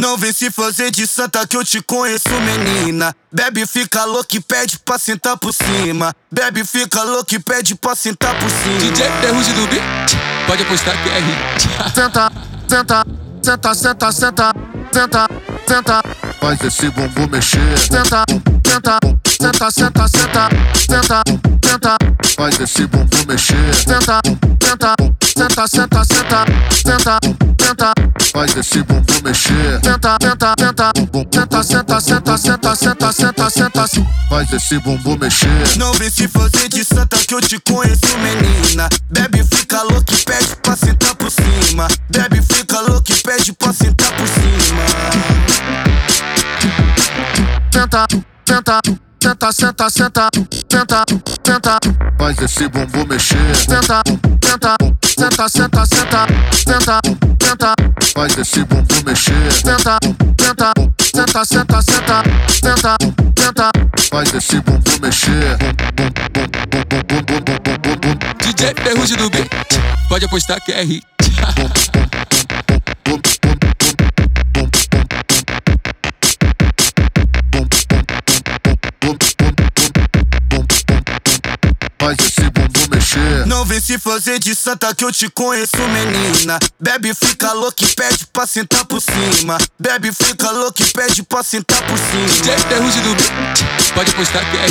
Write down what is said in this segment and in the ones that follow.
Não vem se fazer de santa que eu te conheço, menina. Bebe, fica louco e pede pra sentar por cima. Bebe, fica louco e pede pra sentar por cima. DJ Ferrugem do beat, pode apostar que é hit. Senta, senta, senta, senta, senta, senta, senta. Faz esse bumbum mexer. Senta, senta, senta, senta, senta, senta, senta. Faz esse bumbum mexer. Senta, senta, senta, senta, senta, senta, senta faz esse bumbum mexer. tenta, tenta, tenta, bumbum, senta, senta, senta, senta, senta, senta, senta, faz esse bumbum mexer. Não vem se fazer de santa que eu te conheço, menina. Bebe, fica louco e pede pra sentar por cima. Bebe, fica louco e pede pra sentar por cima. Tenta, tenta. senta, senta, senta, tenta, tenta, faz esse bumbum mexer. Tenta, tenta, senta, senta, senta, senta. Faz esse bumbum mexer. Senta, senta, senta, senta, senta, senta, senta. Faz esse bumbum mexer. DJ Ferrugem do beat, pode apostar que é hit. Faz esse bumbum mexer. Não vem se fazer de santa que eu te conheço, menina. Bebe, fica louco e pede pra sentar por cima. Bebe, fica louco e pede pra sentar por cima. DJ Ferrugem do pode apostar que é.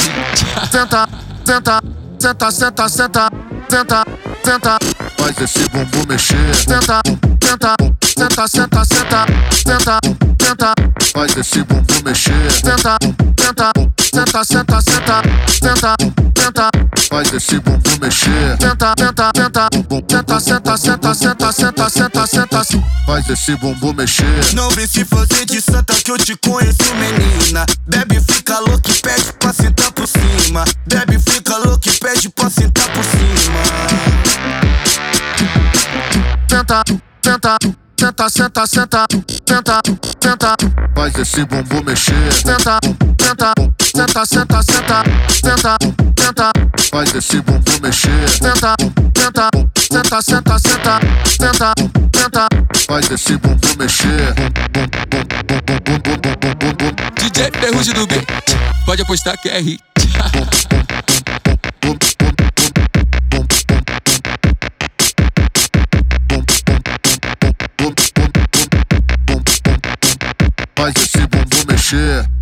Senta, senta, senta, senta, senta, senta, senta. Faz esse bumbum mexer. Senta, senta, senta, senta, senta, senta, senta. Faz esse bumbum mexer. Senta, senta, senta, senta, senta, senta faz esse bumbum mexer. tenta, tenta, tenta, bumbum, senta, senta, senta, senta, senta, senta, senta, faz esse bumbum mexer. Não vem se fazer de santa que eu te conheço, menina. Bebe, fica louco e pede pra sentar por cima. Bebe, fica louco e pede pra sentar por cima. Tenta, senta, senta, senta, senta, senta, senta, faz esse bumbum mexer. Senta, senta, senta, senta, senta, senta, senta. Faz esse bumbum mexer. Senta, senta, senta, senta, senta, senta, senta. Faz esse bumbum mexer. DJ Ferrugem do beat, pode apostar que é hit. Faz esse bumbum mexer.